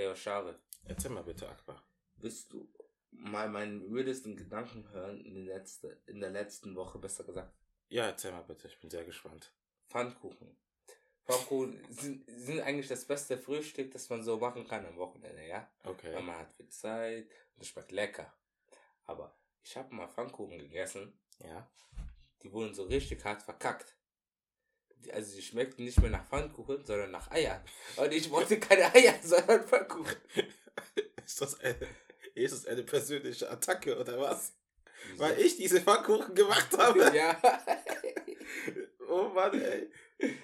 Hey, Oshare, Erzähl mal bitte, Akbar. willst du mal meinen wildesten Gedanken hören in, der letzte, in der letzten Woche, besser gesagt? Ja, erzähl mal bitte, ich bin sehr gespannt. Pfannkuchen. Pfannkuchen sind, sind eigentlich das beste Frühstück, das man so machen kann am Wochenende, ja? Okay. Weil man hat viel Zeit und es schmeckt lecker. Aber ich habe mal Pfannkuchen gegessen, Ja. die wurden so richtig hart verkackt. Also die schmeckten nicht mehr nach Pfannkuchen, sondern nach Eiern. Und ich wollte keine Eier, sondern Pfannkuchen. Ist das eine, ist das eine persönliche Attacke oder was? Wieso? Weil ich diese Pfannkuchen gemacht habe. Ja. Oh Mann, ey.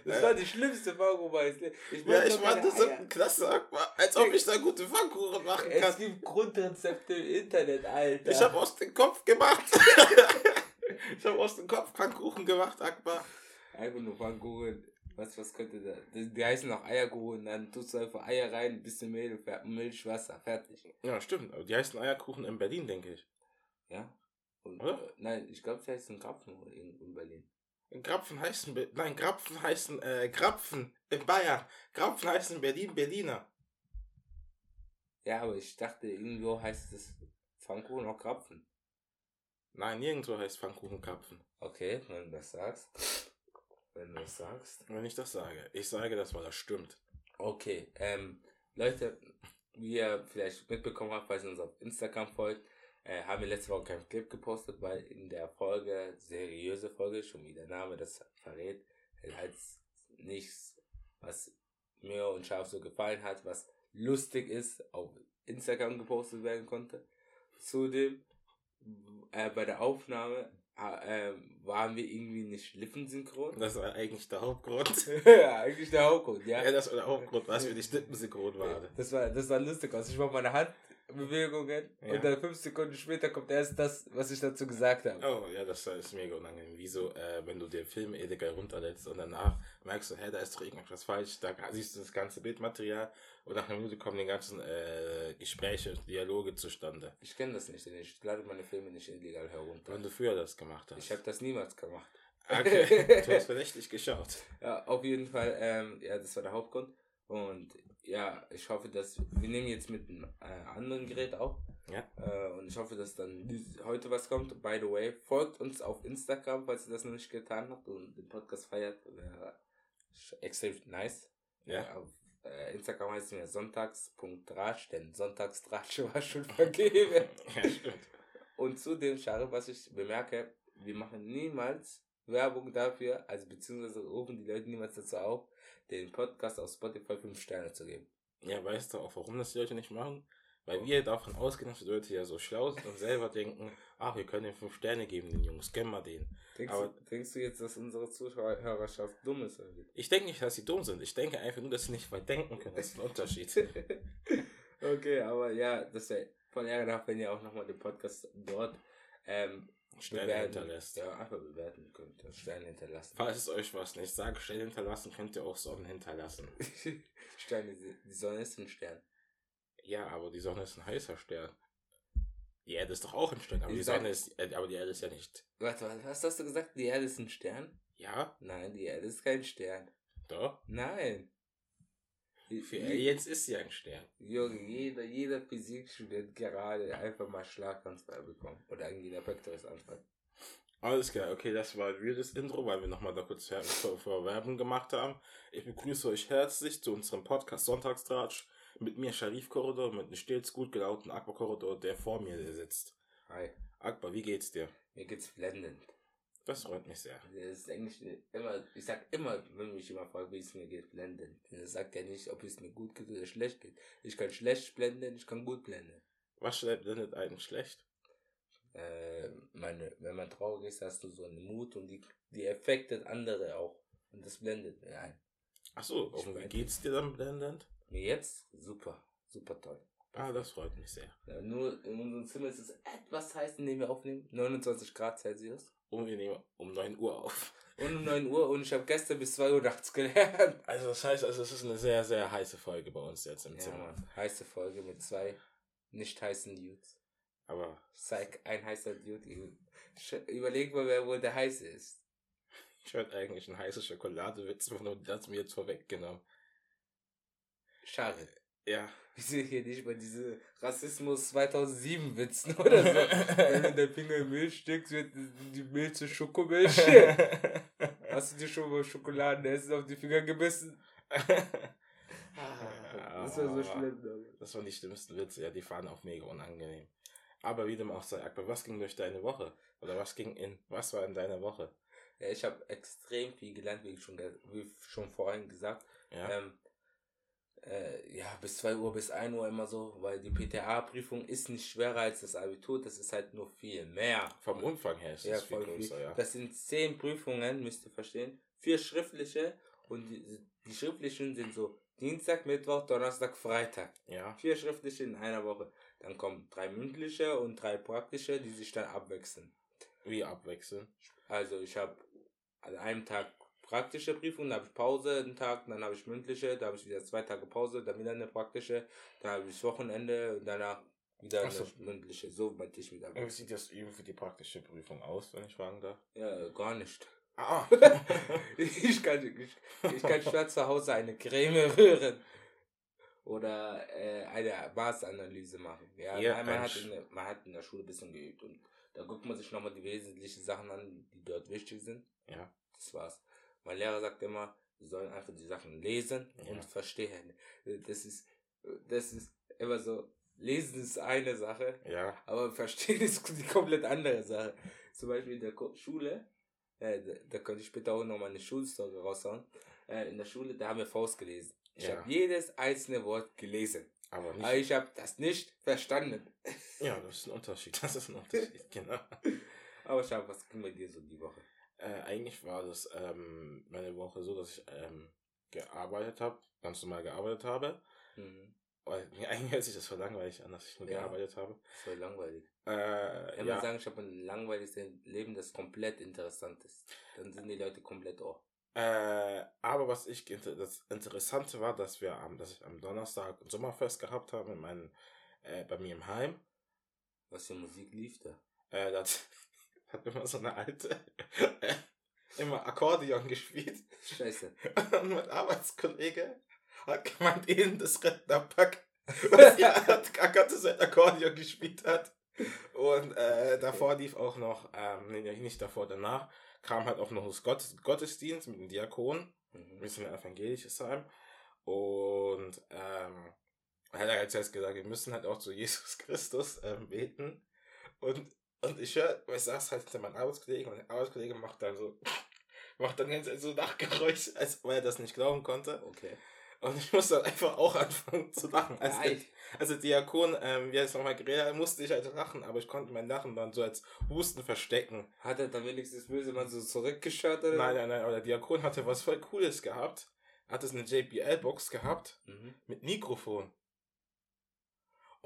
Das war die schlimmste Pfannkuchen. Ich Ja, ich keine Eier. siebten Klasse. Als ob ich da gute Pfannkuchen machen Es kann. gibt Grundrezepte im Internet, Alter. Ich habe aus dem Kopf gemacht. ich habe aus dem Kopf Pfannkuchen gemacht, Akbar. Einfach nur Pfannkuchen. Was, was könnte da? Die, die heißen auch Eierkuchen. Dann tust du einfach Eier rein, ein bisschen Mehl, Milch, Wasser, fertig. Ja, stimmt. Aber die heißen Eierkuchen in Berlin, denke ich. Ja? Und? Äh, nein, ich glaube, die heißen Krapfen in, in Berlin. Grapfen heißen, Be nein, Grapfen heißen, äh, Grapfen in Bayern. Grapfen heißen Berlin, Berliner. Ja, aber ich dachte, irgendwo heißt es Pfannkuchen auch Krapfen. Nein, nirgendwo heißt Pfannkuchen Krapfen. Okay, wenn du das sagst. Wenn du das sagst. Wenn ich das sage. Ich sage das, weil das stimmt. Okay, ähm, Leute, wie ihr vielleicht mitbekommen habt, weil ihr uns auf Instagram folgt, äh, haben wir letzte Woche keinen Clip gepostet, weil in der Folge, seriöse Folge, schon wie der Name das verrät, als nichts, was mir und Scharf so gefallen hat, was lustig ist, auf Instagram gepostet werden konnte. Zudem, äh, bei der Aufnahme äh, waren wir irgendwie nicht lippensynchron. Das war eigentlich der Hauptgrund. ja, eigentlich der Hauptgrund, ja. Ja, das war der Hauptgrund, was wir nicht lippensynchron waren. Das war, das war lustig aus. Ich mache meine Handbewegungen Ja. und dann fünf Sekunden später kommt erst das, was ich dazu gesagt habe. Oh, ja, das ist mega unangenehm. Wieso, äh, wenn du den Film illegal runterlädst und danach merkst du, hä, da ist doch irgendwas falsch, da siehst du das ganze Bildmaterial und nach einer Minute kommen die ganzen äh, Gespräche, Dialoge zustande. Ich kenne das nicht, denn ich lade meine Filme nicht illegal herunter. Wenn du früher das gemacht hast. Ich habe das niemals gemacht. Okay, du hast verdächtig geschaut. Ja, auf jeden Fall, ähm, ja, das war der Hauptgrund. Und ja, ich hoffe, dass wir nehmen jetzt mit einem äh, anderen Gerät auf. Ja. Äh, und ich hoffe, dass dann heute was kommt. By the way, folgt uns auf Instagram, falls ihr das noch nicht getan habt und den Podcast feiert. Wäre extrem nice. Ja. Äh, auf äh, Instagram heißt es mir sonntags.ratsch, denn Sonntagsratsch war schon vergeben. Ja, stimmt. Und zudem, Schare, was ich bemerke, wir machen niemals Werbung dafür, also beziehungsweise rufen die Leute niemals dazu auf, den Podcast auf Spotify 5 Sterne zu geben. Ja, weißt du auch, warum das die Leute nicht machen? Weil wir davon ausgehen, dass die Leute ja so schlau sind und selber denken, ach, wir können den fünf Sterne geben, den Jungs, gönn mal den. Denkst, Aber- du, denkst du jetzt, dass unsere Zuhörerschaft dumm ist? Oder? Ich denke nicht, dass sie dumm sind. Ich denke einfach nur, dass sie nicht weit denken können. Das ist ein Unterschied. okay, aber ja, das wäre voll ärgerlich, wenn ihr auch nochmal den Podcast dort ähm, Sterne bewerten. hinterlässt. Ja, einfach bewerten könnt. ihr, Sterne hinterlassen. Falls es euch was nicht sagt, Sterne hinterlassen, könnt ihr auch Sonnen hinterlassen. Sterne, die Sonne ist ein Stern. Ja, aber die Sonne ist ein heißer Stern. Die Erde ist doch auch ein Stern, aber die sag- Sonne ist, äh, aber die Erde ist ja nicht. Warte, was, was hast du gesagt? Die Erde ist ein Stern? Ja, Nein, die Erde ist kein Stern. doch. Nein. Für Je- Aliens ist sie ein Stern. Junge, jeder, jeder Physikstudent gerade einfach mal Schlaganfall bekommen. Oder Angina pectoris Anfall. Alles klar, okay, das war ein weirdes Intro, weil wir nochmal da kurz vor, Werbung gemacht haben. Ich begrüße euch herzlich zu unserem Podcast Sonntagstratsch mit mir Sharif Korridor, mit einem stets gut gelaunten Akbar Korridor, der vor mir sitzt. Hi. Akbar, wie geht's dir? Mir geht's blendend. Das freut mich sehr. Das ist eigentlich immer, ich sag immer, wenn mich jemand fragt, wie es mir geht, blenden. Er sagt ja nicht, ob es mir gut geht oder schlecht geht. Ich kann schlecht blenden, ich kann gut blenden. Was blendet einen schlecht? Äh, meine, wenn man traurig ist, hast du so einen Mut und die, die affectet andere auch. Und das blendet mir ein. Ach so, und wie geht's dir dann blendend? Mir jetzt? Super. Super toll. Ah, das freut mich sehr. Ja, nur in unserem Zimmer ist es etwas heiß, in dem wir aufnehmen. 29 Grad Celsius. Und wir nehmen um 9 Uhr auf. Und um 9 Uhr und ich habe gestern bis 2 Uhr nachts gelernt. Also das heißt, also es ist eine sehr, sehr heiße Folge bei uns jetzt im Ja, Zimmer. Heiße Folge mit zwei nicht heißen Dudes. Aber Zeig ein heißer Dude. Überleg mal, wer wohl der heiße ist. ich wollte eigentlich einen heißen Schokoladewitz machen und das mir jetzt vorweggenommen. Schade. Ja. Ich sehe hier nicht mal diese Rassismus 2007 Witzen oder so. Wenn der Finger in Milch steckt, wird die Milch zu Schokomilch. Hast du dir schon mal Schokoladenessen auf die Finger gebissen? Das war so schlimm. Damit. Das waren die schlimmsten Witze, ja, die waren auch mega unangenehm. Aber wie dem auch sei, Akbar, was ging durch deine Woche? Oder was ging in, was war in deiner Woche? Ja, ich habe extrem viel gelernt, wie ich schon, wie schon vorhin gesagt. Ja. Ähm, äh, ja, bis 2 Uhr, bis 1 Uhr immer so, weil die PTA-Prüfung ist nicht schwerer als das Abitur, das ist halt nur viel mehr. Vom Umfang her ist ja, das viel größer, viel. ja. Das sind 10 Prüfungen, müsst ihr verstehen. Vier schriftliche und die, die schriftlichen sind so Dienstag, Mittwoch, Donnerstag, Freitag. Ja. Vier schriftliche in einer Woche. Dann kommen drei mündliche und drei praktische, die sich dann abwechseln. Wie abwechseln? Also ich habe an einem Tag praktische Prüfung, dann habe ich Pause einen Tag, dann habe ich mündliche, da habe ich wieder zwei Tage Pause, dann wieder eine praktische, dann habe ich Wochenende und danach wieder Ach so. eine mündliche. So meinte ich wieder. Wie sieht das Üben für die praktische Prüfung aus, wenn ich fragen darf? Ja, gar nicht. Ah. ich, kann, ich, ich kann statt zu Hause eine Creme rühren. Oder äh, eine Maßanalyse machen. Ja, Ja, man, hat in der, man hat in der Schule ein bisschen geübt und da guckt man sich nochmal die wesentlichen Sachen an, die dort wichtig sind. ja. Das war's. Mein Lehrer sagt immer, wir sollen einfach die Sachen lesen Ja. und verstehen. Das ist, das ist immer so, lesen ist eine Sache, Ja. aber verstehen ist die komplett andere Sache. Zum Beispiel in der Schule, äh, da, könnte ich später auch noch mal eine Schulstory raushauen. Äh, in der Schule, da haben wir Faust gelesen. Ich Ja. habe jedes einzelne Wort gelesen. Aber nicht. Aber ich habe das nicht verstanden. Ja, das ist ein Unterschied. Das ist ein Unterschied, genau. Aber schau, was ging bei dir so die Woche? Äh, eigentlich war das ähm, meine Woche so, dass ich ähm, gearbeitet habe, ganz normal gearbeitet habe. Mhm. Weil, eigentlich hört sich das voll langweilig an, dass ich nur Ja. gearbeitet habe. War langweilig. Äh, Immer ja, sagen, ich habe ein langweiliges Leben, das komplett interessant ist. Dann sind die Leute komplett oh. äh, aber was ich das Interessante war, dass wir am, dass ich am Donnerstag ein Sommerfest gehabt habe in meinem, äh, bei mir im Heim. Was für Musik lief da? Äh, das hat immer so eine alte immer Akkordeon gespielt. Scheiße. Und mein Arbeitskollege hat gemeint, eben das Rentnerpack, was ja Agathe sein Akkordeon gespielt hat. Und äh, davor lief auch noch, ähm, nee, nicht davor, danach kam halt auch noch das Gott, Gottesdienst mit dem Diakon. Mhm. Ein evangelisches Heim. Und ähm, er hat halt jetzt gesagt, wir müssen halt auch zu Jesus Christus ähm, beten. Und, und ich höre, ich saß halt hinter meinem Arbeitskollegen und der Arbeitskollege macht dann so, macht dann ganz so Nachgeräusch, als ob er das nicht glauben konnte. Okay. Und ich musste dann einfach auch anfangen zu lachen. Als, der, als der Diakon, ähm, wie er es nochmal geredet hat, musste ich halt lachen, aber ich konnte mein Lachen dann so als Husten verstecken. Hat er dann wenigstens böse mal so zurückgeschaut oder? Nein, nein, nein, aber der Diakon hatte was voll Cooles gehabt. Hat es eine JBL-Box gehabt Mhm. mit Mikrofon.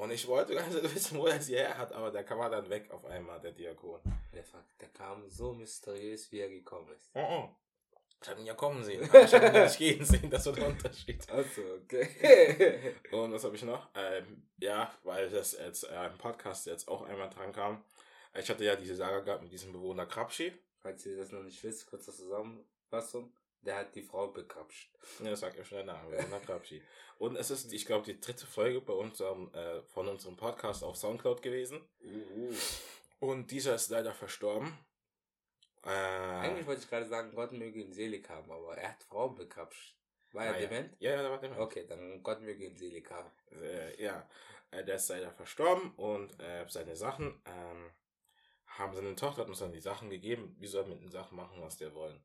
Und ich wollte gar nicht wissen, wo er sie her hat, aber der kam dann weg auf einmal, der Diakon. Der, der kam so mysteriös, wie er gekommen ist. Oh, oh. Ich habe ihn ja kommen sehen, aber ich habe ihn nicht gehen sehen, das war der Unterschied. Also, okay. Und was habe ich noch? Ähm, ja, weil das jetzt äh, im Podcast jetzt auch einmal dran kam. Ich hatte ja diese Saga gehabt mit diesem Bewohner Krabschi. Falls ihr das noch nicht wisst, kurze Zusammenfassung. Der hat die Frau bekrapscht. Ja, das sagt ja schon der Name, Bewohner Krabschi. Und es ist, ich glaube, die dritte Folge bei unserem, äh, von unserem Podcast auf Soundcloud gewesen. Uh, Und dieser ist leider verstorben. Äh, Eigentlich wollte ich gerade sagen, Gott möge ihn selig haben, aber er hat Frauen bekrapscht. War er ah, dement? Ja, ja, der war dement. Okay, dann Gott möge ihn selig haben. äh, ja, äh, der ist leider verstorben und äh, seine Sachen ähm, haben seine Tochter hat uns dann die Sachen gegeben, wir sollen mit den Sachen machen, was wir wollen.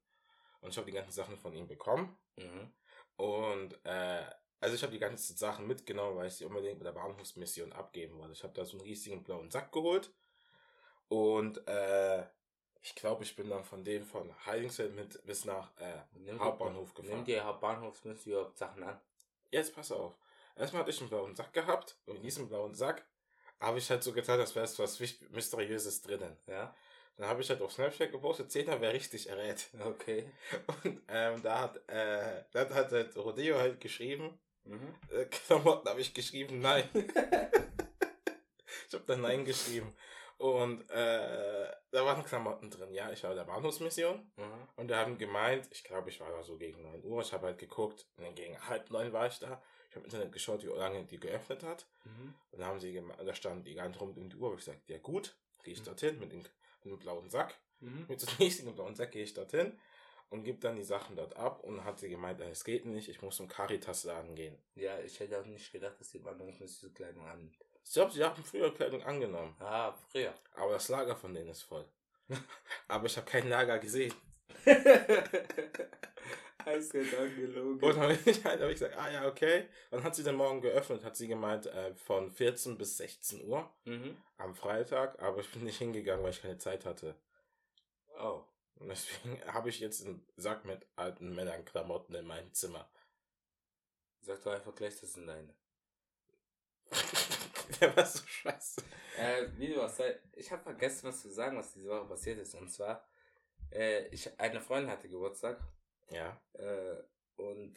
Und ich habe die ganzen Sachen von ihm bekommen Mhm. und äh, also ich habe die ganzen Sachen mitgenommen, weil ich sie unbedingt mit der Bahnhofsmission abgeben wollte. Ich habe da so einen riesigen blauen Sack geholt und äh, ich glaube, ich bin dann von dem von Heilingsfeld mit bis nach äh, Nimm Hauptbahnhof gefahren. Nimm die Hauptbahnhofsmünze überhaupt Sachen an. Jetzt pass auf. Erstmal hatte ich einen blauen Sack gehabt und in diesem blauen Sack habe ich halt so getan, als wäre es was Mysteriöses drinnen. Ja? Dann habe ich halt auf Snapchat gepostet, Zehner wäre richtig errät. Okay. Und ähm, da hat, äh, dann hat halt Rodeo halt geschrieben, Mhm. äh, Klamotten habe ich geschrieben, nein. ich habe dann nein geschrieben. Und äh, da waren Klamotten drin. Ja, ich war bei der Bahnhofsmission Mhm. und da haben gemeint, ich glaube, ich war da so gegen 9 Uhr, ich habe halt geguckt, und dann gegen halb neun war ich da. Ich habe im Internet geschaut, wie lange die geöffnet hat. Mhm. Und da haben sie da stand die ganze rund um die Uhr. Ich gesagt, ja gut, gehe ich Mhm. dorthin mit dem, mit dem blauen Sack. Mhm. Mit einem riesigen blauen Sack gehe ich dorthin und gebe dann die Sachen dort ab. Und hat sie gemeint, es geht nicht, ich muss zum Caritas-Laden gehen. Ja, ich hätte auch nicht gedacht, dass die Wanderung diese Kleidung an. Ich glaube, sie haben früher Kleidung angenommen. Ah, früher. Aber das Lager von denen ist voll. aber ich habe kein Lager gesehen. Eiskalt gelogen. Und dann habe ich, halt, hab ich gesagt, ah ja, okay. Dann hat sie den Morgen geöffnet, hat sie gemeint, äh, von 14 bis 16 Uhr Mhm. am Freitag. Aber ich bin nicht hingegangen, weil ich keine Zeit hatte. Oh. Und deswegen habe ich jetzt einen Sack mit alten Männernklamotten in meinem Zimmer. Sag doch einfach gleich, das sind deine. Der war so scheiße. Äh, wie du was sei, ich habe vergessen, was zu sagen, was diese Woche passiert ist. Und zwar, äh, ich, eine Freundin hatte Geburtstag. Ja. Äh, und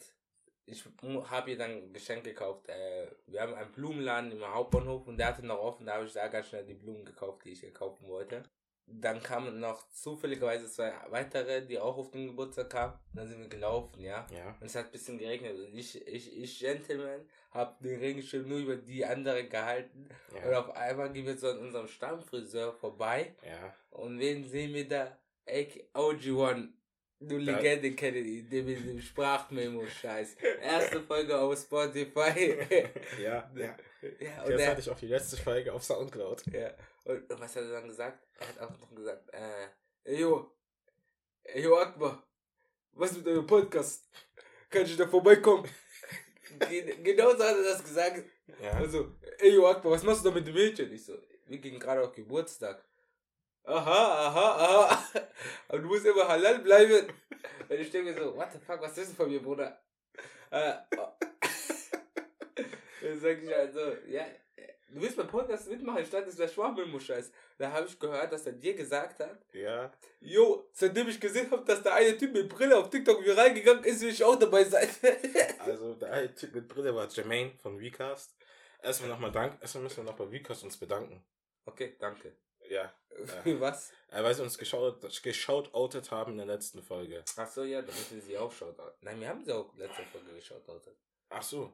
ich habe ihr dann ein Geschenk gekauft. Äh, wir haben einen Blumenladen im Hauptbahnhof und der hatte noch offen. Da habe ich da ganz schnell die Blumen gekauft, die ich ihr kaufen wollte. Dann kamen noch zufälligerweise zwei weitere, die auch auf den Geburtstag kamen. Dann sind wir gelaufen, ja. Ja. Und es hat ein bisschen geregnet. Und ich, ich, ich Gentleman, habe den Regenschirm nur über die andere gehalten. Und Ja. auf einmal gehen wir so an unserem Stammfriseur vorbei. Ja. Und wen sehen wir da? AK OG1. Du Legende Kennedy, der mit dem Sprachmemo-Scheiß. Erste Folge auf Spotify. Ja. ja. ja, und Jetzt hatte ich auch die letzte Folge auf Soundcloud. ja. Und, und was hat er dann gesagt? Er hat auch noch gesagt, äh, ey, yo, ey, yo, Akbar, was mit eurem Podcast? Kann ich da vorbeikommen? Gen- Genau so hat er das gesagt. Ja. Also, ey, yo, Akbar, was machst du da mit dem Mädchen? Ich so, wir gehen gerade auf Geburtstag. Aha, aha, aha. Aber du musst immer halal bleiben. Und ich denke mir so, what the fuck, was ist das von mir, Bruder? Äh, oh. Dann sag ich also, ja, du willst beim Podcast mitmachen, statt dieser Schwachmilmo-Scheiß. Da habe ich gehört, dass er dir gesagt hat, Ja. Jo, seitdem ich gesehen habe, dass der eine Typ mit Brille auf TikTok wieder reingegangen ist, will ich auch dabei sein. Also der eine Typ mit Brille war Jermaine von Recast. Erstmal nochmal Dank. Erstmal müssen wir noch bei Recast uns bedanken. okay, danke. Ja. Für was? Äh, weil sie uns geschaut, geschaut haben in der letzten Folge. Ach so, ja, da müssen sie auch schaut. Nein, wir haben sie auch letzte Folge geschaut. Ach so.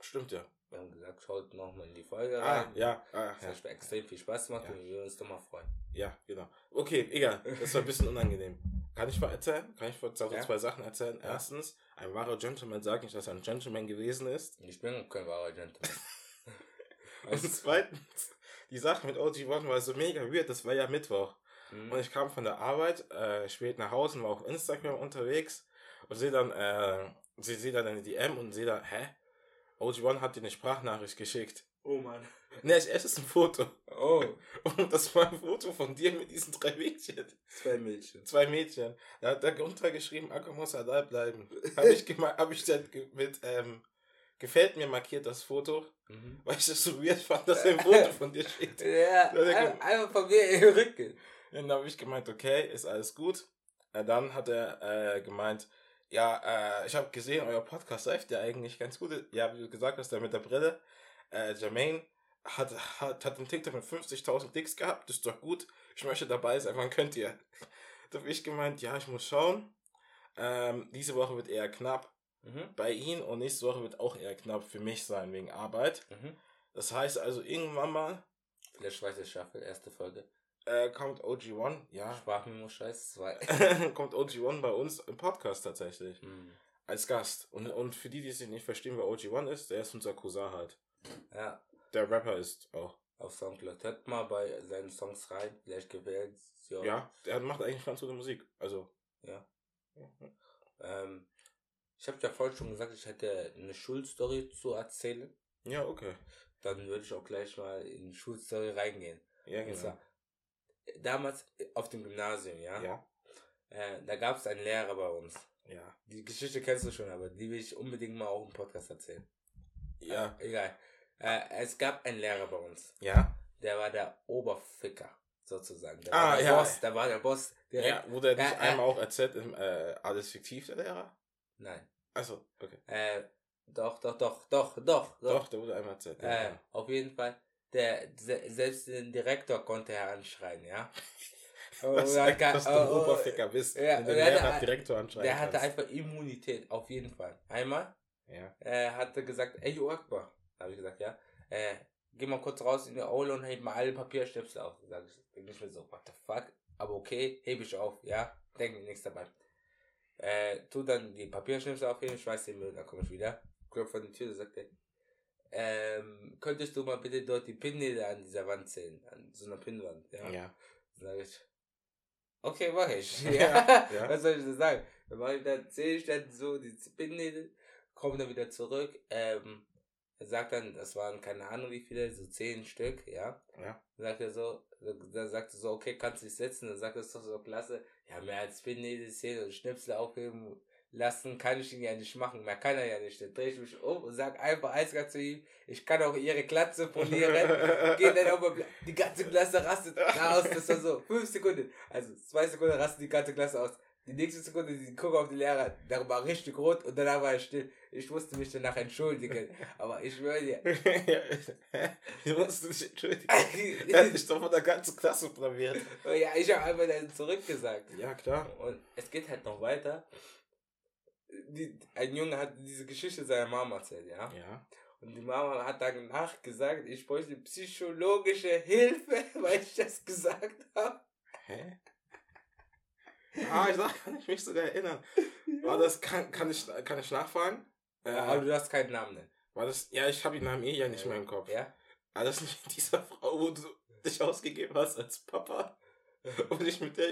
Stimmt ja. Wir haben gesagt, schaut nochmal in die Folge Ah, rein. ja. Ah, Das ja. hat extrem viel Spaß gemacht Ja. und wir würden uns doch mal freuen. Ja, genau. Okay, egal. Das war ein bisschen unangenehm. Kann ich mal erzählen? Kann ich mal so Ja. zwei Sachen erzählen? Ja. Erstens, ein wahrer Gentleman sagt nicht, dass er ein Gentleman gewesen ist. Ich bin kein wahrer Gentleman. Und zweitens, die Sache mit OG One war so mega weird. Das war ja Mittwoch. Hm? Und ich kam von der Arbeit äh, spät nach Hause und war auf Instagram unterwegs und sehe dann, äh, sie sehe dann eine DM und sehe dann, hä? OG1 hat dir eine Sprachnachricht geschickt. Oh Mann. Ne, es ist ein Foto. Oh, Und das war ein Foto von dir mit diesen drei Mädchen. zwei Mädchen. Zwei Mädchen. Da hat er runtergeschrieben, Akka muss halal bleiben. Habe ich, hab ich dann mit, ähm, gefällt mir markiert das Foto, Mhm. weil ich das so weird fand, dass er ein Foto von dir schickt. Ja, einfach von mir in den Rücken. Und dann habe ich gemeint, okay, ist alles gut. Äh, dann hat er äh, gemeint, ja, äh, ich habe gesehen, euer Podcast läuft ja eigentlich ganz gut. Ja, wie du gesagt hast, der mit der Brille. Äh, Jermaine hat, hat, hat einen TikTok mit 50.000 Klicks gehabt, das ist doch gut. Ich möchte dabei sein, wann könnt ihr? Da habe ich gemeint, ja, ich muss schauen. Ähm, diese Woche wird eher knapp Mhm. bei ihm und nächste Woche wird auch eher knapp für mich sein, wegen Arbeit. Mhm. Das heißt also, irgendwann mal Vielleicht Schweizer Staffel, erste Folge. äh, kommt OG1, ja, Sprachmemo-Scheiß 2. kommt OG1 bei uns im Podcast tatsächlich. Mhm. Als Gast. Und, und für die, die es nicht verstehen, wer OG1 ist, der ist unser Cousin halt. Ja, Der Rapper ist auch. auf Soundcloud. Hört mal bei seinen Songs rein. Vielleicht gefällt dir. Ja, der macht eigentlich ganz gute Musik. Also. Ja. Ähm, ich habe ja vorhin schon gesagt, ich hätte eine Schulstory zu erzählen. Ja, okay. Dann würde ich auch gleich mal in die Schulstory reingehen. Ja, genau. zwar, damals auf dem Gymnasium, ja, Ja. Äh, da gab es einen Lehrer bei uns. Ja. Die Geschichte kennst du schon, aber die will ich unbedingt mal auch im Podcast erzählen. Ja. Egal. Äh, es gab einen Lehrer bei uns. Ja. Der war der Oberficker, sozusagen. Der Ah, war der ja. Boss. Der war der Boss. Direkt. Ja, wurde er nicht einmal auch erzählt im äh, Alles fiktiv, der Lehrer? Nein. Also, okay. Äh, doch, doch, doch, doch, doch, doch. Doch, der wurde einmal erzählt. Äh, Ja. auf jeden Fall. Der, se selbst den Direktor konnte er anschreien, ja. Er heißt, kann- dass du ein oh, Oberficker bist, ja, wenn du er Lehrer hat- Direktor anschreiben Der hatte kannst. einfach Immunität, auf jeden Fall. Einmal Ja. äh, hatte gesagt, ey, Jo Akbar. Habe ich gesagt, ja. Äh, geh mal kurz raus in die Aule und heb mal alle Papierstifte auf. Sag ich, bin ich mir so, what the fuck? Aber okay, heb ich auf, ja. Denk mir nichts dabei. Äh, tu dann die Papierstifte aufheben, schmeiß den Müll, dann komme ich wieder. Klopf vor die Tür, sagt er, ähm, könntest du mal bitte dort die Pinnägel an dieser Wand zählen? An so einer Pinnwand, ja. Ja. Dann sag ich, okay, mach ich. Ja, Ja. Was soll ich denn sagen? Dann mach ich dann, zähle ich dann so die Spinnägel, komme dann wieder zurück, ähm, er sagt dann, das waren keine Ahnung wie viele, so zehn Stück, ja. Ja. Dann sagt er so, dann sagt er so, okay, kannst du dich setzen? Dann sagt er, doch so klasse, ja, mehr als Spinnägel zählen und Schnipsel aufheben lassen, kann ich ihn ja nicht machen, mehr kann er ja nicht. Dann drehe ich mich um und sag einfach eiskalt zu ihm, ich kann auch ihre Glatze polieren. Geht dann aber die ganze Klasse rastet aus. Das war so fünf Sekunden. Also zwei Sekunden rastet die ganze Klasse aus. Die nächste Sekunde, die gucken auf die Lehrer, da war richtig rot und danach war er still. Ich musste mich danach entschuldigen. Aber ich schwöre dir. du musst dich entschuldigen. Er hat dich doch von der ganzen Klasse blamiert. ja, ich habe einfach dann zurückgesagt. Ja, klar. Und es geht halt noch weiter. Die, ein Junge hat diese Geschichte seiner Mama erzählt, ja. Ja. Und die Mama hat danach gesagt, ich bräuchte psychologische Hilfe, weil ich das gesagt habe. Hä? Ah, ich sag, kann ich mich sogar erinnern. War das, kann, kann, ich, kann ich nachfragen? Äh, Aber du darfst keinen Namen nennen. war das, ja, ich habe den Namen eh ja nicht mehr im Kopf. Ja? War das nicht dieser Frau, wo du dich ausgegeben hast als Papa? Und ich mit der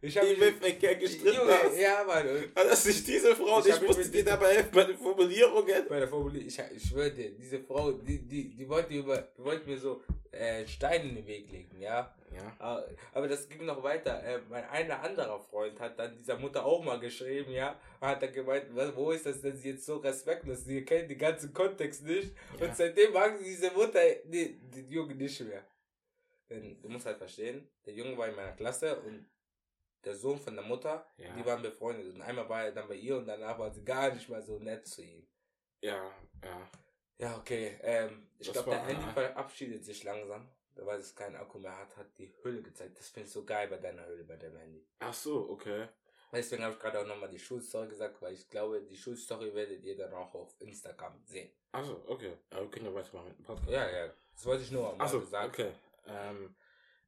Ich habe E-Mail-Verkehr gestritten Junge, hast? ja, Mann. War das nicht diese Frau? Ich Ich, mich musste mit dir dabei helfen bei den Formulierungen. Bei der Formulierung, ich, ich schwöre dir, diese Frau, die, die, die wollte über, die wollte mir so äh, Steine in den Weg legen, ja. Ja. Aber, aber das ging noch weiter. Äh, mein einer anderer Freund hat dann dieser Mutter auch mal geschrieben, ja. Und hat dann gemeint, was, wo ist das denn sie jetzt so respektlos? Sie kennen den ganzen Kontext nicht. Ja. Und seitdem mag diese Mutter die, den Jungen nicht mehr. Denn du musst halt verstehen, der Junge war in meiner Klasse und der Sohn von der Mutter, Ja. die waren befreundet. Und einmal war er dann bei ihr und danach war sie gar nicht mehr so nett zu ihm. Ja, ja. Ja, okay. Ähm, ich glaube, der Handy verabschiedet sich langsam. Weil es keinen Akku mehr hat, hat die Hülle gezeigt. Das finde ich so geil bei deiner Hülle, bei deinem Handy. Ach so, okay. Deswegen habe ich gerade auch nochmal die Schulstory gesagt, weil ich glaube, die Schulstory werdet ihr dann auch auf Instagram sehen. Achso, okay. Aber wir können ja weitermachen mit dem Podcast. Ja, ja. Das wollte ich nur mal Achso, gesagt. okay. Ähm,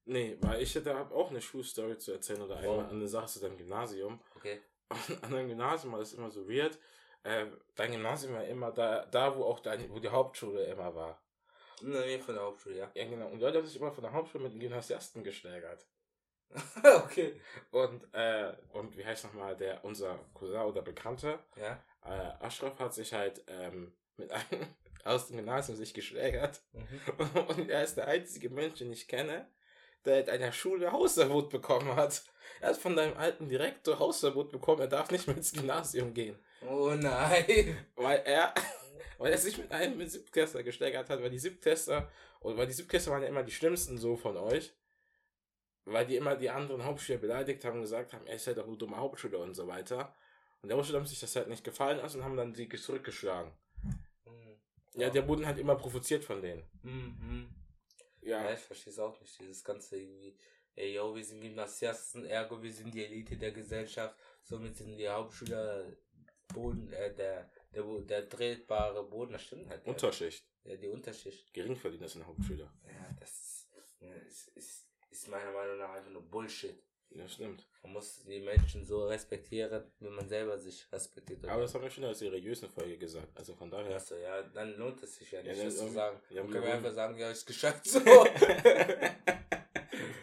nee, weil ich hätte auch eine Schulstory zu erzählen oder Wow. einmal eine Sache zu deinem Gymnasium. Okay. An deinem Gymnasium war das immer so weird. Ähm, dein Gymnasium war immer da, da wo auch dein, wo die Hauptschule immer war. In der Nähe von der Hauptschule, ja. Ja, genau. Und Leute haben sich immer von der Hauptschule mit den Gymnasiasten gesteigert. okay. Und, äh, und wie heißt nochmal der, unser Cousin oder Bekannter, Ja. äh, Ashraf hat sich halt, ähm, mit einem aus dem Gymnasium sich geschlägert. Mhm. Und er ist der einzige Mensch, den ich kenne, der in einer Schule Hausverbot bekommen hat. Er hat von deinem alten Direktor Hausverbot bekommen, er darf nicht mehr ins Gymnasium gehen. Oh nein. Weil er, weil er sich mit einem mit Siebtklässler gesteigert hat, weil die Siebtklässler, und weil die Siebtklässler waren ja immer die schlimmsten so von euch, weil die immer die anderen Hauptschüler beleidigt haben und gesagt haben, er ist halt auch eine dumme Hauptschüler und so weiter. Und der Hauptschüler haben sich das halt nicht gefallen lassen und haben dann sie zurückgeschlagen. Mhm. Ja, der wurden halt immer provoziert von denen. Mhm. Ja, Ja, ich verstehe es auch nicht. Dieses ganze irgendwie, ey, yo, wir sind Gymnasiasten, ergo, wir sind die Elite der Gesellschaft, somit sind die Hauptschüler Boden, äh, der, der, der tretbare Boden, das stimmt halt. Unterschicht. Ja, die Unterschicht. Geringverdiener sind Hauptschüler. Ja, das ist, ja, ist, ist, ist meiner Meinung nach einfach nur Bullshit. Ja, stimmt. Man muss die Menschen so respektieren, wie man selber sich respektiert. Aber das haben wir schon in der seriösen Folge gesagt. Also von daher. Achso, ja, dann lohnt es sich ja nicht, Ja, das zu sagen. ja, dann können wir einfach sagen, ja, ist gescheit so.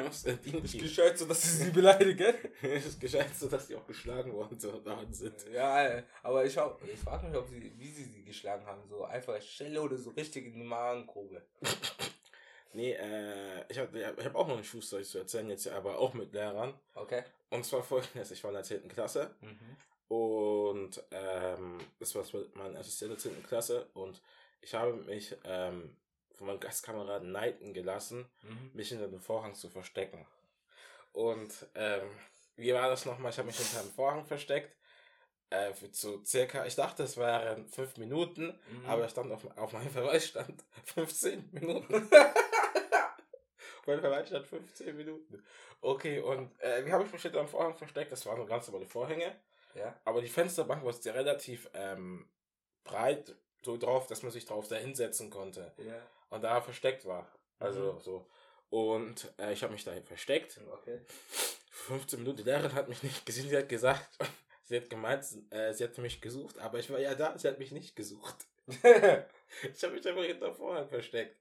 Was denn die ist gescheit so, dass sie sie beleidigen. Es ist gescheit so, dass die auch geschlagen worden sind. Ja, äh, aber ich, hab- ich frage mich, ob sie, wie sie sie geschlagen haben. So einfach Schelle oder so richtig in die Magengrube. Nee, äh, ich habe ich hab auch noch eine Schulstory zu erzählen, jetzt aber auch mit Lehrern. Okay? Und zwar folgendes: Ich war in der 10. Klasse Mhm. und ähm, das war mein Assistent der 10. Klasse und ich habe mich ähm, von meinem Gastkameraden neiden gelassen, Mhm. mich hinter dem Vorhang zu verstecken. Und ähm, wie war das nochmal? Ich habe mich hinter einem Vorhang versteckt. Äh, für so circa, ich dachte, es wären fünf Minuten, Mhm. aber stand auf, auf meinem Verweis stand 15 Minuten. mein Verweis stand 15 Minuten. Okay, und äh, wie habe ich mich hinter dem Vorhang versteckt? Das waren so ganz normale Vorhänge. Ja. Aber die Fensterbank war sehr relativ ähm, breit, so drauf, dass man sich drauf da hinsetzen konnte. Ja. Und da versteckt war. Also Mhm. so. Und äh, ich habe mich dahin versteckt. Okay. 15 Minuten. Die Lehrerin hat mich nicht gesehen. Sie hat gesagt, sie hat gemeint, äh, sie hat mich gesucht, aber ich war ja da. Sie hat mich nicht gesucht. ich habe mich einfach hinter Vorhang versteckt.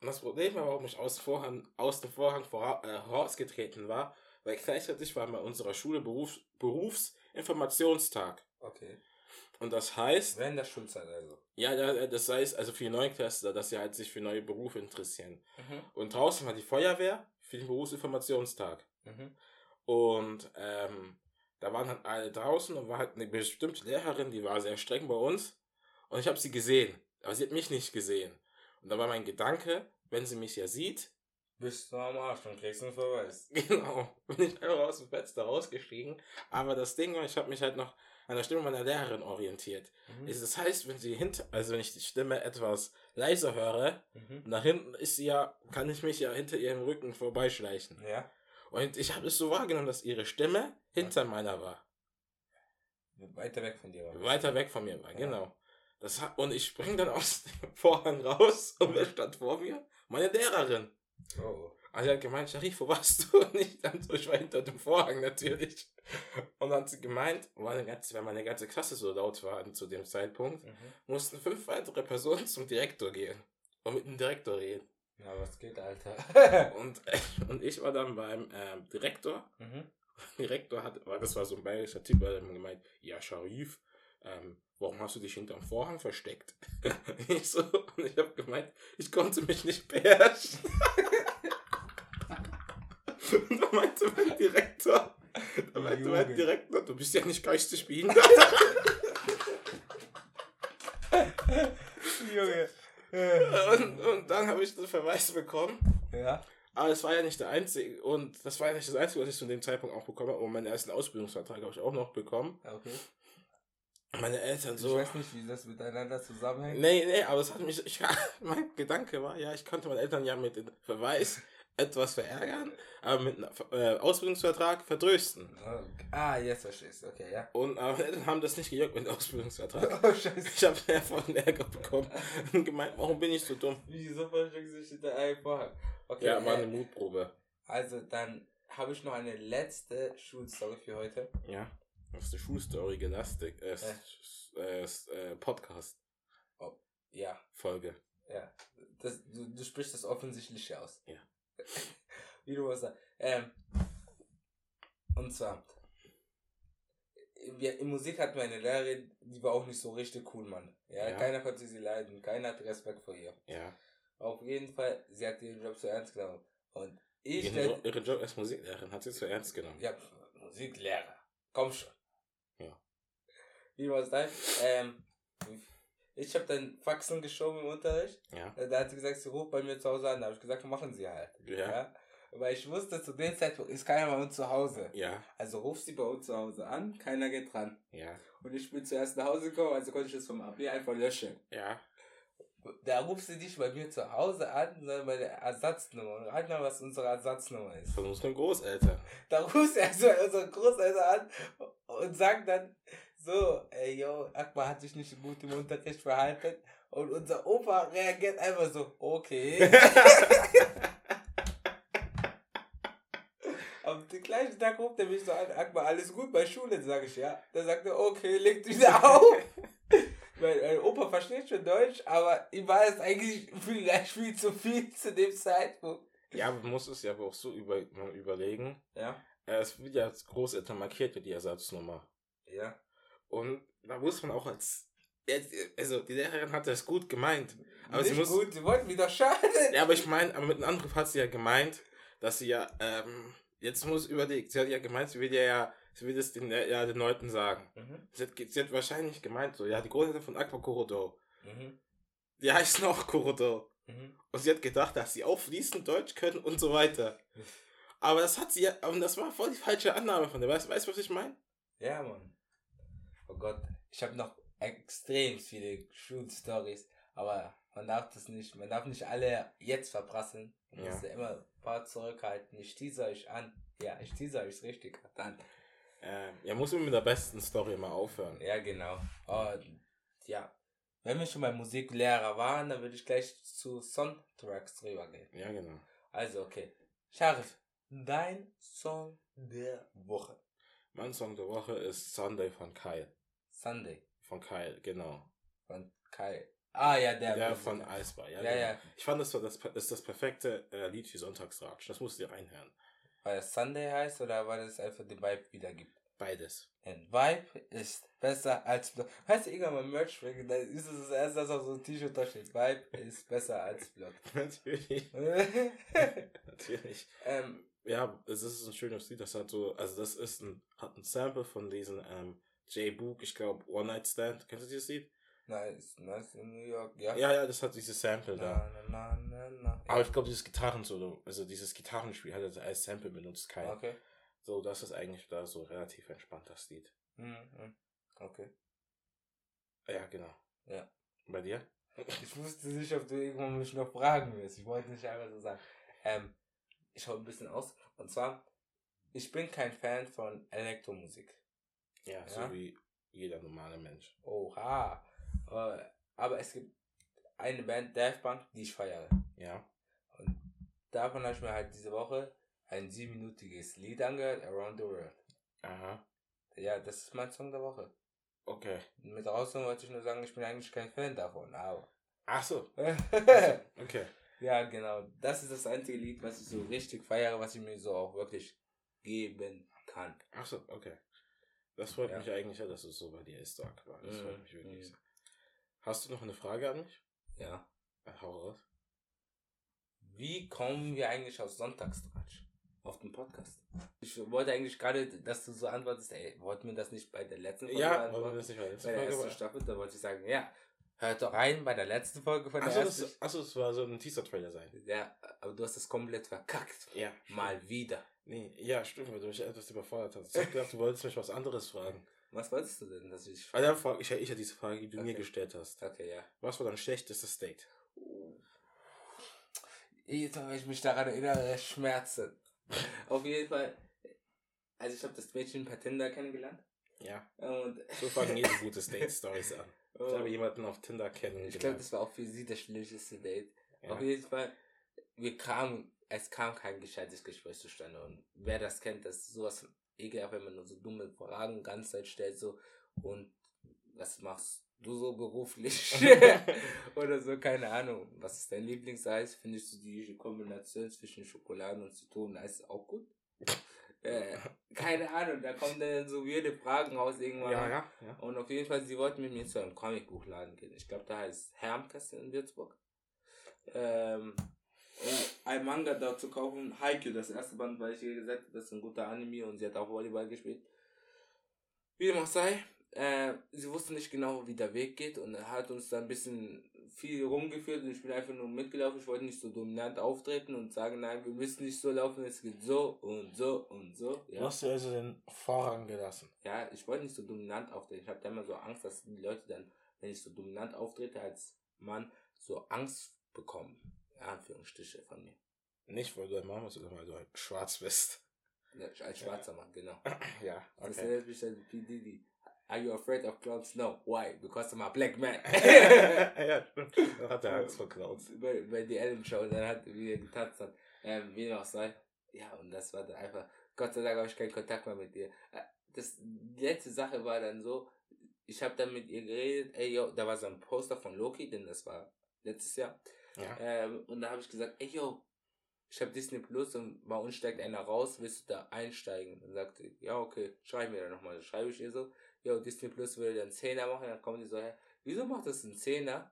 Und das Problem war, warum ich aus, Vorhang, aus dem Vorhang vora, äh, rausgetreten war, weil gleichzeitig war bei unserer Schule Berufs, Berufsinformationstag. okay. Und das heißt, Während der Schulzeit also. ja, ja, das heißt also für die Neunklässler, dass sie halt sich für neue Berufe interessieren. Mhm. Und draußen war die Feuerwehr für den Berufsinformationstag. Mhm. Und ähm, da waren halt alle draußen und war halt eine bestimmte Lehrerin, die war sehr streng bei uns. Und ich habe sie gesehen, aber sie hat mich nicht gesehen. Und da war mein Gedanke, wenn sie mich ja sieht, Bist du am Arsch und kriegst einen Verweis. genau, bin ich einfach aus dem Fenster rausgestiegen. Aber das Ding war, ich habe mich halt noch an der Stimme meiner Lehrerin orientiert. Mhm. Das heißt, wenn sie hinter, also wenn ich die Stimme etwas leiser höre, Mhm. nach hinten ist sie ja, kann ich mich ja hinter ihrem Rücken vorbeischleichen. Ja. Und ich habe es so wahrgenommen, dass ihre Stimme hinter meiner war. Weiter weg von dir war. Weiter weg von mir war, Ja. genau. Das hat, und ich spring dann aus dem Vorhang raus und wer stand vor mir? Meine Lehrerin. Oh. Also sie hat gemeint, Sharif, wo warst du? Und ich dann so, ich war hinter dem Vorhang natürlich. Und dann hat sie gemeint, weil meine ganze, weil meine ganze Klasse so laut war zu dem Zeitpunkt, Mhm. mussten fünf weitere Personen zum Direktor gehen und mit dem Direktor reden. Ja, was geht, Alter? Und, und ich war dann beim ähm, Direktor mhm. Direktor hat, das war so ein bayerischer Typ, der hat gemeint, ja, Sharif, ähm, warum hast du dich hinterm Vorhang versteckt? ich so, und ich habe gemeint, ich konnte mich nicht beherrschen. Und da meinte mein Direktor, da meinte mein. Direktor, du bist ja nicht geistig behindert. Junge. und, und dann habe ich den Verweis bekommen. ja. Aber das war ja nicht der einzige, und das war ja nicht das Einzige, was ich zu dem Zeitpunkt auch bekommen habe. Und meinen ersten Ausbildungsvertrag habe ich auch noch bekommen. Okay. Meine Eltern Ich so. weiß nicht, wie das miteinander zusammenhängt. Nee, nee, aber es hat mich, ich, mein Gedanke war, ja, ich konnte meine Eltern ja mit dem Verweis etwas verärgern, aber mit einem äh, Ausbildungsvertrag vertrösten. Ah, jetzt verstehst du. Okay, ja. Und aber meine Eltern haben das nicht gejuckt mit dem Ausbildungsvertrag. Oh, scheiße. Ich habe von Ärger bekommen und gemeint, warum bin ich so dumm? Wieso versteckst du dich hinter einem Vorhang? Okay, Ja, war äh, eine Mutprobe. also dann habe ich noch eine letzte Schulstory für heute. Ja. Das ist die Schulstory gelastig. Äh, äh, äh, Podcast-Folge. Ja, ja. Das, du, du sprichst das offensichtlich aus. Ja. Wie du was sagst. Ähm, und zwar, wir, in Musik hatten wir eine Lehrerin, die war auch nicht so richtig cool, Mann. Ja, Ja. keiner konnte sie leiden, keiner hat Respekt vor ihr. Ja. Auf jeden Fall, sie hat ihren Job so ernst genommen. Und ich Ihren Jo- Ihre Job als Musiklehrerin hat sie zu ernst genommen. Ja, Musiklehrer. Komm schon. Ja. Wie war es dann? Ähm, ich habe dann Faxen geschoben im Unterricht. Ja. Da hat sie gesagt, sie ruft bei mir zu Hause an. Da habe ich gesagt, machen Sie halt. Ja. Weil ich wusste, zu dem Zeitpunkt ist keiner bei uns zu Hause. Ja. Also ruf sie bei uns zu Hause an, keiner geht dran. Ja. Und ich bin zuerst nach Hause gekommen, also konnte ich das vom AB einfach löschen. Ja. Da ruft sie nicht bei mir zu Hause an, sondern bei der Ersatznummer. Und rat mal, was unsere Ersatznummer ist. Von unseren Großeltern. Da ruft er so unsere Großeltern an und sagt dann so, ey, yo, Akbar hat sich nicht gut im Unterricht verhalten. Und unser Opa reagiert einfach so, okay. Am gleichen Tag ruft er mich so an, Akbar, alles gut bei Schule, sage ich, ja. Dann sagt er, okay, legt wieder auf. Mein, mein Opa versteht schon Deutsch, aber ihm war es eigentlich vielleicht viel zu viel zu dem Zeitpunkt. Ja, man muss es ja aber auch so über, überlegen. Ja, Äh, Es wird ja als Großeltern markiert, die Ersatznummer. ja. Und da muss man auch als. Also, die Lehrerin hat das gut gemeint. Aber Nicht sie muss. gut, sie wollten wieder schaden. Ja, aber ich meine, aber mit einem Anruf hat sie ja gemeint, dass sie ja. Ähm, jetzt muss überlegt. Sie hat ja gemeint, sie will ja, ja sie will es den, ja, den Leuten sagen. Mhm. Sie hat, sie hat wahrscheinlich gemeint, so, ja, die Großeltern von Aqua Corridor, Mhm. die heißen auch Corridor. Mhm. Und sie hat gedacht, dass sie auch fließend Deutsch können und so weiter. Aber das hat sie ja, aber das war voll die falsche Annahme von der. Weißt du, weißt, du, was ich meine? Ja, Mann. Oh Gott, ich habe noch extrem viele Schulstories, aber man darf das nicht, man darf nicht alle jetzt verprasseln. Man Ja. muss ja immer ein paar zurückhalten. Ich tease euch an. Ja, ich tease euch richtig an. Ähm, ja, muss man mit der besten Story mal aufhören. Ja, genau. Und ja, wenn wir schon bei Musiklehrer waren, dann würde ich gleich zu Soundtracks drüber gehen. Ja, genau. Also, okay. Sharif, dein Song der Woche. Mein Song der Woche ist Sunday von Kyle. Sunday. Von Kyle, genau. Von Kyle. Ah, ja, der. Der von Eisbar, ja. Ja, genau. ja. Ich fand, das war das, ist das perfekte äh, Lied für Sonntagsratsch. Das musst du dir reinhören. Weil es Sunday heißt oder weil es einfach den Vibe wiedergibt? Beides. Ein Vibe ist besser als. Weißt du, irgendwann mal Merch bringen, dann ist es das erste, dass auf so ein T-Shirt da steht. Vibe ist besser als Blut. Natürlich. Natürlich. ähm, Ja, es ist ein schönes Lied. Das hat so, also das ist ein, hat ein Sample von diesen ähm, J. Book, ich glaube One Night Stand. Kennst du dieses Lied? nice, nice in New York, ja. Ja, ja, das hat dieses Sample da. Na, na, na. Aber ich glaube, dieses Gitarrensolo, also dieses Gitarrenspiel hat er als Sample benutzt, kein. Okay. So, das ist eigentlich da so relativ entspannt, das Lied. Mhm, mhm. Okay. Ja, genau. Ja. Bei dir? Ich wusste nicht, ob du irgendwann mich noch fragen wirst. Ich wollte nicht einfach so sagen. Ähm, ich hole ein bisschen aus. Und zwar, ich bin kein Fan von Elektromusik. Ja, Ja. so wie jeder normale Mensch. Oha. Äh, aber es gibt eine Band, Daft Punk, die ich feiere. Ja. Und davon habe ich mir halt diese Woche ein siebenminütiges Lied angehört, Around the World. Aha. Ja, das ist mein Song der Woche. Okay. Mit draußen wollte ich nur sagen, ich bin eigentlich kein Fan davon, aber. Ach so. Okay. ja, genau. Das ist das einzige Lied, was ich so richtig feiere, was ich mir so auch wirklich geben kann. Ach so, okay. Das freut Ja. mich eigentlich dass es so bei dir ist, war. Das freut Mhm, mich wirklich mhm. Hast du noch eine Frage an mich? Ja. Äh, Hau raus. Wie kommen wir eigentlich auf Sonntagstratsch? Auf den Podcast. Ich wollte eigentlich gerade, dass du so antwortest, ey, wollten wir das nicht bei der letzten Folge Ja, wollen wir das nicht bei der letzten bei der Folge ersten Staffel, da wollte ich sagen, ja, hört doch rein bei der letzten Folge von der Achso, ersten. das, achso, das war so ein Teaser-Trailer sein. Ja, aber du hast das komplett verkackt. Ja. Mal wieder. Nee, ja, stimmt, weil du mich etwas überfordert hast. Ich hab gedacht, du wolltest mich was anderes fragen. Was wolltest du denn, dass ich... Ah, dann frag ich ich ja diese Frage, die du mir Okay. gestellt hast. Okay, ja. Was war dein schlechtestes Date? Jetzt, wenn ich mich daran erinnere, Schmerzen. Auf jeden Fall, also ich habe das Mädchen per Tinder kennengelernt. Ja. Und So fangen jede gute Date-Stories an. Ich Oh. habe jemanden auf Tinder kennengelernt. ich glaube, das war auch für sie das schlechteste Date. ja. Auf jeden Fall, wir kamen, es kam kein gescheites Gespräch zustande. Und wer das kennt, das ist sowas ekelhaft, wenn man nur so dumme Fragen die ganze Zeit stellt, so, und was machst du so beruflich? Oder so, keine Ahnung. Was ist dein Lieblingseis? Findest du die Kombination zwischen Schokolade und Zitroneneis auch gut? äh, keine Ahnung, da kommen dann so weirde Fragen raus irgendwann. ja, ja, ja. Und auf jeden Fall, sie wollten mit mir zu einem Comicbuchladen gehen. Ich glaube, da heißt Hermkessel in Würzburg. Ähm, um ein Manga dort zu kaufen. Haikyuu, das erste Band, weil ich ihr gesagt habe, das ist ein guter Anime und sie hat auch Volleyball gespielt. Wie dem auch sei, äh, sie wusste nicht genau, wie der Weg geht und hat uns da ein bisschen viel rumgeführt und ich bin einfach nur mitgelaufen. Ich wollte nicht so dominant auftreten und sagen, nein, wir müssen nicht so laufen, es geht so und so und so. Du Ja. hast dir also den Vorrang gelassen. Ja, ich wollte nicht so dominant auftreten. Ich habe da immer so Angst, dass die Leute dann, wenn ich so dominant auftrete als Mann, so Angst bekommen. Ja, Anführungsstriche von mir. Nicht, weil du ein Mann bist, sondern weil du halt schwarz bist. Ja, Als schwarzer Mann, genau. ja, Das okay. erinnert mich an P. Diddy. Are you afraid of clowns? No. Why? Because I'm a black man. ja, stimmt. Dann hat er Angst vor Clouds. bei, bei die Ellen Show, dann hat, wie er getanzt hat. Ähm, wie auch sei. Ja, und das war dann einfach, Gott sei Dank habe ich keinen Kontakt mehr mit ihr. Äh, Das, die letzte Sache war dann so, ich habe dann mit ihr geredet, ey, yo, da war so ein Poster von Loki, denn das war letztes Jahr. Ja. Ähm, und da habe ich gesagt, ey, yo, ich habe Disney Plus und bei uns steigt einer raus, willst du da einsteigen? Dann sagte ja, okay, schreib mir dann nochmal. Dann schreibe ich ihr so, yo, Disney Plus würde dann 10er machen, dann kommen die so, hä, wieso macht das ein 10er?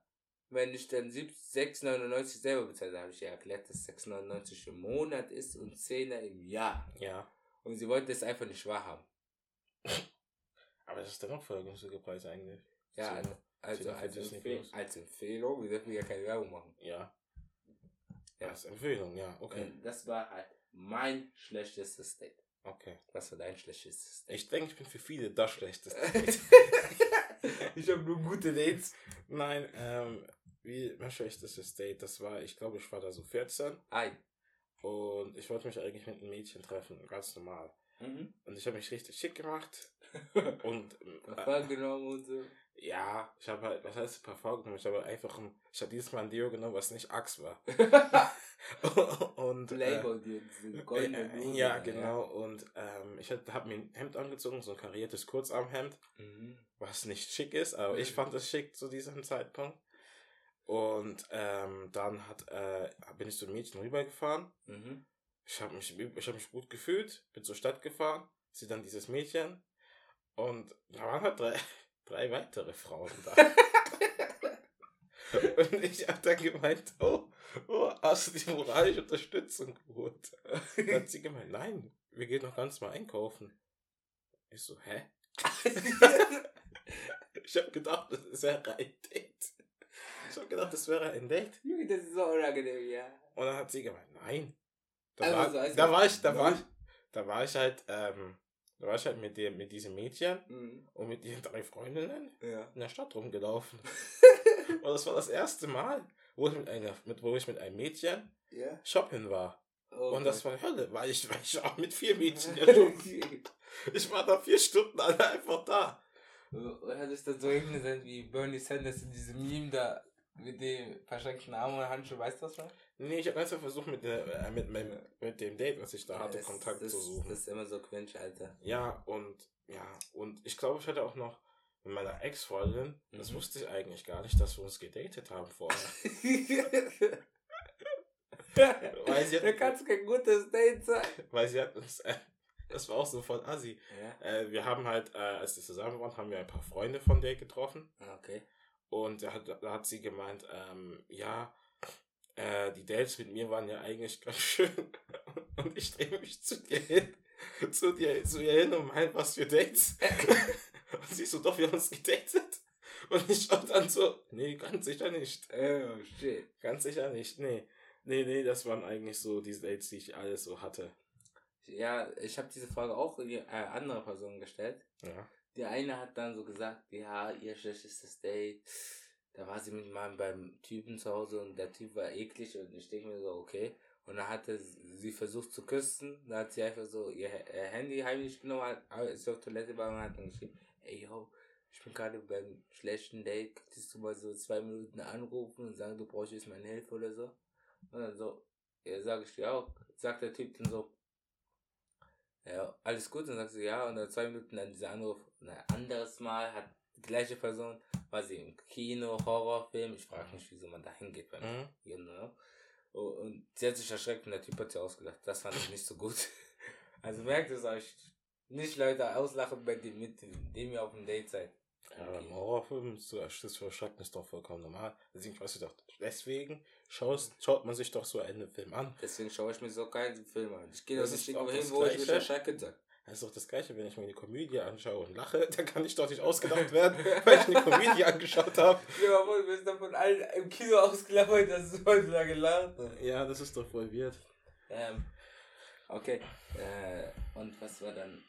Wenn ich dann 7 6,99 selber bezahle, dann habe ich ihr erklärt, dass 6,99 im Monat ist und 10er im Jahr. Ja. Und sie wollte es einfach nicht wahrhaben. Aber das ist dann auch voll günstige Preis eigentlich. Ja, So, also, also, 10er für als, Empfehl Plus. als Empfehlung, wir dürfen ja keine Werbung machen. Ja. Ja. Als Empfehlung, ja, okay. Und das war halt mein schlechtestes Date. Okay. Was war dein schlechtestes Date? Ich denke, ich bin für viele das schlechteste. ich habe nur gute Dates. Nein, ähm, wie mein schlechtestes Date, das war, ich glaube, ich war da so 14 Ein. und ich wollte mich eigentlich mit einem Mädchen treffen, ganz normal. Mhm. Und ich habe mich richtig schick gemacht und äh, genommen und so. Ja, ich habe halt, was heißt Parfum genommen? Ich habe einfach ein, ich habe dieses Mal ein Deo genommen, was nicht Axe war. und Playboy, die, diese goldene äh, Bluse, ja, genau. Und ähm, ich habe mir ein Hemd angezogen, so ein kariertes Kurzarmhemd, Mhm. was nicht schick ist, aber ich fand es schick zu diesem Zeitpunkt. Und ähm, dann hat, äh, bin ich zu einem Mädchen rübergefahren. Mhm. Ich habe mich, ich hab mich gut gefühlt, bin zur Stadt gefahren, sehe dann dieses Mädchen und da waren halt drei, drei weitere Frauen da. und ich habe dann gemeint, oh, oh, hast du die moralische Unterstützung geholt? Dann hat sie gemeint, nein, wir gehen noch ganz mal einkaufen. Ich so, hä? ich habe gedacht, das wäre ein Date. Ich habe gedacht, das wäre ein Date. Junge, das ist so unangenehm, ja. Und dann hat sie gemeint, nein. Da, Also war, so, also da war ich, da war ich, da war ich halt, ähm, da war ich halt mit dem, mit diesem Mädchen Mhm. und mit ihren drei Freundinnen Ja. in der Stadt rumgelaufen. und das war das erste Mal, wo ich mit einer, mit, wo ich mit einem Mädchen Ja. shoppen war. Oh und das war Hölle, weil ich, weil ich auch mit vier Mädchen ich war da vier Stunden alle einfach da. Hat sich dann so hingesetzt wie Bernie Sanders in diesem Meme da mit dem verschränkten Arm und Handschuh, weißt du was man? Nee, ich habe einfach versucht mit, der, äh, mit, meinem, mit dem Date, was ich da hatte, das, Kontakt das, zu suchen. Das ist immer so cringe, Alter. Ja, und ja, und ich glaube, ich hatte auch noch mit meiner Ex-Freundin, das Mhm. wusste ich eigentlich gar nicht, dass wir uns gedatet haben vorher. Weil sie hat- da kann es kein gutes Date sein. Weil sie hat uns, äh, das war auch so voll assi. Ja. Äh, wir haben halt, äh, als wir zusammen waren, haben wir ein paar Freunde von der getroffen. Ah, Okay. Und da hat, da hat sie gemeint, ähm, ja, äh, die Dates mit mir waren ja eigentlich ganz schön. Und ich drehe mich zu dir hin, zu dir, zu ihr hin und mein, was für Dates. Und sie so, doch, wir haben uns gedatet. Und ich schaue dann so, nee, ganz sicher nicht. Oh, shit. Ganz sicher nicht, nee. Nee, nee, das waren eigentlich so die Dates, die ich alles so hatte. Ja, ich habe diese Frage auch in die, äh, andere Personen gestellt. Ja. Die eine hat dann so gesagt, ja, ihr schlechtestes Date. Da war sie mit meinem beim Typen zu Hause und der Typ war eklig und ich denke mir so, okay. Und dann hatte sie versucht zu küssen. Da hat sie einfach so ihr Handy heimlich genommen, ist auf Toilette war und hat dann geschrieben, ey yo, ich bin gerade beim schlechten Date, könntest du mal so zwei Minuten anrufen und sagen, du brauchst jetzt meine Hilfe oder so. Und dann so, ja, sag ich dir auch, sagt der Typ dann so, ja, alles gut, dann sagst du ja, und dann zwei Minuten dann dieser Anruf, und ein anderes Mal hat die gleiche Person, war sie im Kino, Horrorfilm, ich frage mich, wieso man da hingeht beim Mhm. Oh, und sie hat sich erschreckt und der Typ hat sie ausgelacht. Das fand ich nicht so gut. Also merkt es euch, nicht Leute auslachen, bei dem, mit dem ihr auf dem Date seid. Ja, beim Horrorfilm ist so das für Schrecken ist doch vollkommen normal. Deswegen, weißt du doch, deswegen schaust, schaut man sich doch so einen Film an. Deswegen schaue ich mir so keinen Film an. Ich gehe doch nicht irgendwo hin, wo ich mich Gleiche. Das ist doch das Gleiche, wenn ich mir eine Komödie anschaue und lache, dann kann ich doch nicht ausgedacht werden, weil ich eine Komödie angeschaut habe. Ja, aber du bist doch von allen im Kino ausgelaufen, dass du heute da gelacht. Ja, das ist doch voll weird. Ähm, okay. Äh, und was war dann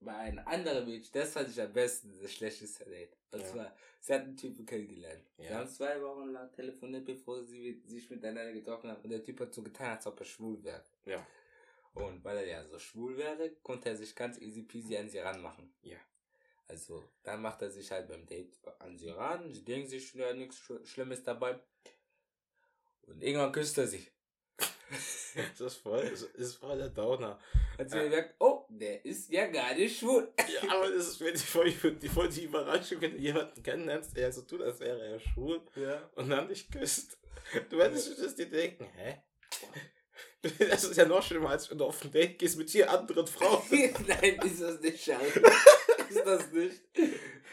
bei einem anderen Mädchen, das fand ich am besten, das schlechteste Date. Und Ja. zwar, sie hat einen Typen kennengelernt. Ja. haben zwei Wochen lang telefoniert, bevor sie sich miteinander getroffen haben. Und der Typ hat so getan, als ob er schwul wäre. Ja. Und weil er ja so schwul wäre, konnte er sich ganz easy peasy an sie ranmachen. Ja. Also, dann macht er sich halt beim Date an sie ran. Sie denken sich, ja, nichts Sch- Schlimmes dabei. Und irgendwann küsst er sie. Das ist voll, das ist voll der Downer. Hat sie Äh. gemerkt, oh, der ist ja gar nicht schwul. Ja, aber das ist wirklich voll, die, voll die Überraschung, wenn du jemanden kennenlernst, der so tut, als wäre er schwul Ja. und dann dich küsst. Du hättest das dir denken, hä? Das ist ja noch schlimmer, als wenn du auf ein Date gehst mit vier anderen Frauen. Nein, ist das nicht scheiße. ist das nicht.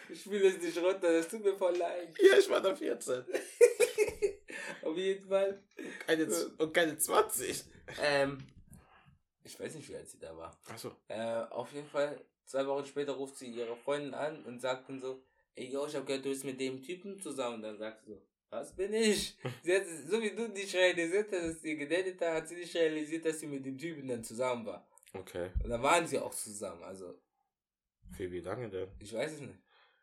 Ich spiele es nicht runter, das tut mir voll leid. Ja, ich war da 14. Auf jeden Fall. Keine, Z- und keine 20. Ähm, ich weiß nicht, wie alt sie da war. Achso. Äh, auf jeden Fall, zwei Wochen später ruft sie ihre Freundin an und sagt dann so, ey, yo, ich hab gehört, du bist mit dem Typen zusammen. Und dann sagt sie so, was bin ich? hat, so wie du nicht realisiert hast, dass sie gedatet hat, hat sie nicht realisiert, dass sie mit dem Typen dann zusammen war. Okay. Und dann waren sie auch zusammen, also, Für wie lange denn? ich weiß es nicht.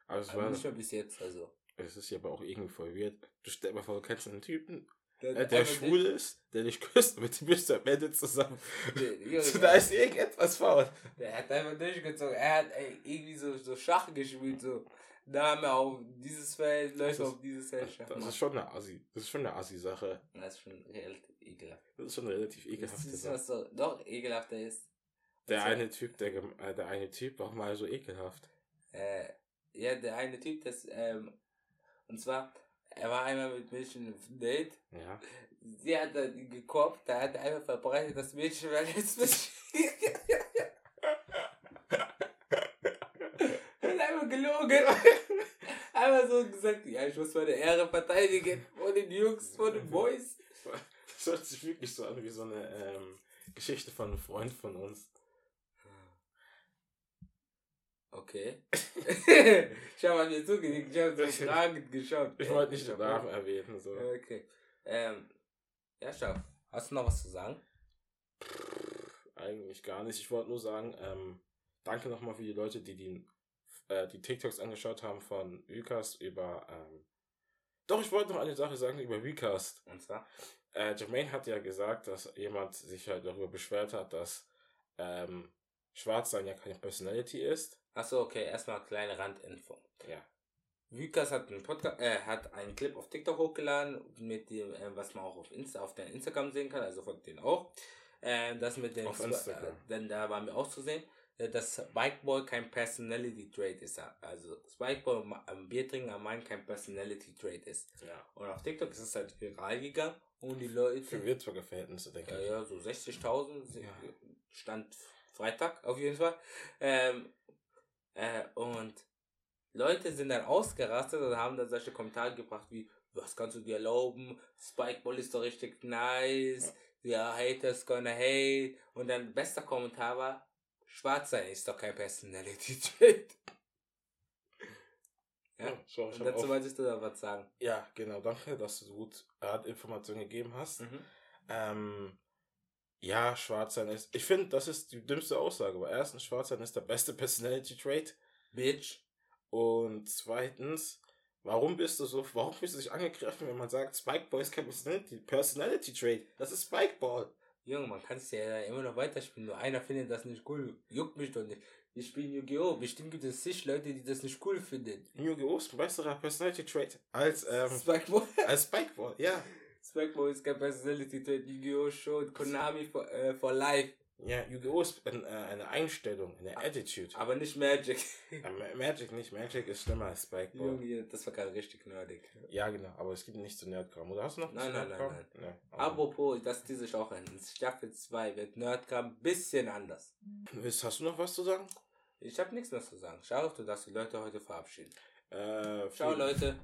Aber es, Aber war, nicht mehr bis jetzt, also. es ist ja aber auch irgendwie voll weird. Du stell mal vor, du kennst einen Typen, Der, äh, der schwul ist, der dich küsst mit dem bist du am Ende zusammen. Der, So, da ist irgendetwas faul. der hat einfach durchgezogen. Er hat ey, irgendwie so, so Schach gespielt, so. Name auf dieses Feld, Leute auf dieses Feld. Das ist schon eine Assi. Das ist schon eine Assi-Sache. Das ist schon relativ ekelhaft. Das ist schon eine relativ Das ekelhafte ist, Sache. was so doch ekelhafter ist. Der Also- eine Typ, der, äh, der eine Typ war mal so ekelhaft. Äh, ja, der eine Typ, das, ähm, und zwar, er war einmal mit Mädchen auf Date. Ja. Sie hat dann ihn gekoppt, da hat er einfach verbreitet, das Mädchen war lesbisch. und einfach gelogen. Einfach so gesagt, ja, ich muss meine Ehre verteidigen vor den Jungs, vor den Boys. Das hört sich wirklich so an wie so eine ähm, Geschichte von einem Freund von uns. Okay. ich habe an mir zugelegt, ich habe so fragend geschaut. Ich wollte nicht den Namen erwähnen. So. Okay. Ähm, ja, schau. Hast du noch was zu sagen? Eigentlich gar nicht. Ich wollte nur sagen, ähm, danke nochmal für die Leute, die die, äh, die TikToks angeschaut haben von Ucast über. Ähm, doch, ich wollte noch eine Sache sagen über Ucast. Und zwar? Äh, Jermaine hat ja gesagt, dass jemand sich halt darüber beschwert hat, dass ähm, Schwarzsein ja keine Personality ist. Achso, okay, erstmal kleine Randinfo. Ja. Vykas hat einen Podcast, äh, hat einen Clip auf TikTok hochgeladen, mit dem, äh, was man auch auf Insta, auf der Instagram sehen kann, also folgt den auch. Äh, das mit dem, Auf Instagram. Äh, denn da waren wir auch zu sehen, dass Spikeball kein Personality Trait ist. Also Spikeball am Bier trinken am Main kein Personality Trait ist. Ja. Und auf TikTok ist es halt viral gegangen und die Leute. Für Würzburger Verhältnisse, denke Ja, ich. ja, so 60.000 sind- Ja. stand Freitag auf jeden Fall. Ähm, äh, und Leute sind dann ausgerastet und haben dann solche Kommentare gebracht wie, was kannst du dir erlauben? Spikeball ist doch richtig nice. Ja, Haters gonna hate. Und dann bester Kommentar war, Schwarz sein ist doch kein Personality Trait. Ja. Ja, schau, ich Und dazu wolltest du da was sagen. ja, genau, danke, dass du so gut äh, Informationen gegeben hast. Mhm. Ähm, ja, Schwarzsein ist. Ich finde, das ist die dümmste Aussage, weil erstens, Schwarzsein ist der beste Personality Trait. Bitch. Und zweitens, warum bist du so, warum bist du dich angegriffen, wenn man sagt, Spikeball ist kein Personality, Personality Trait? Das ist Spikeball. Junge, man kann es ja immer noch weiterspielen. Nur einer findet das nicht cool. Juckt mich doch nicht. Wir spielen Yu-Gi-Oh! Bestimmt gibt es zig Leute, die das nicht cool finden. Yu-Gi-Oh! ist ein besserer Personality Trait als, ähm, Spikeball. als Spikeball, ja. Spikeball ist kein Personality Trait. Yu-Gi-Oh! schon. Konami for, äh, for life. Ja, Yu-Gi-Oh! ist ein, äh, eine Einstellung, eine Attitude. Aber nicht Magic. Ma- Magic nicht, Magic ist schlimmer als Spikeball. Junge, das war gerade richtig nerdig. Ja, genau, aber es gibt nicht so Nerdkram. Oder hast du noch Nein, nein, nein, nein. Aber- Apropos, das diese auch in Staffel 2 wird Nerdkram ein bisschen anders. Hast du noch was zu sagen? Ich habe nichts mehr zu sagen. Schau, du darfst die Leute heute verabschieden. Äh, Ciao, Leute.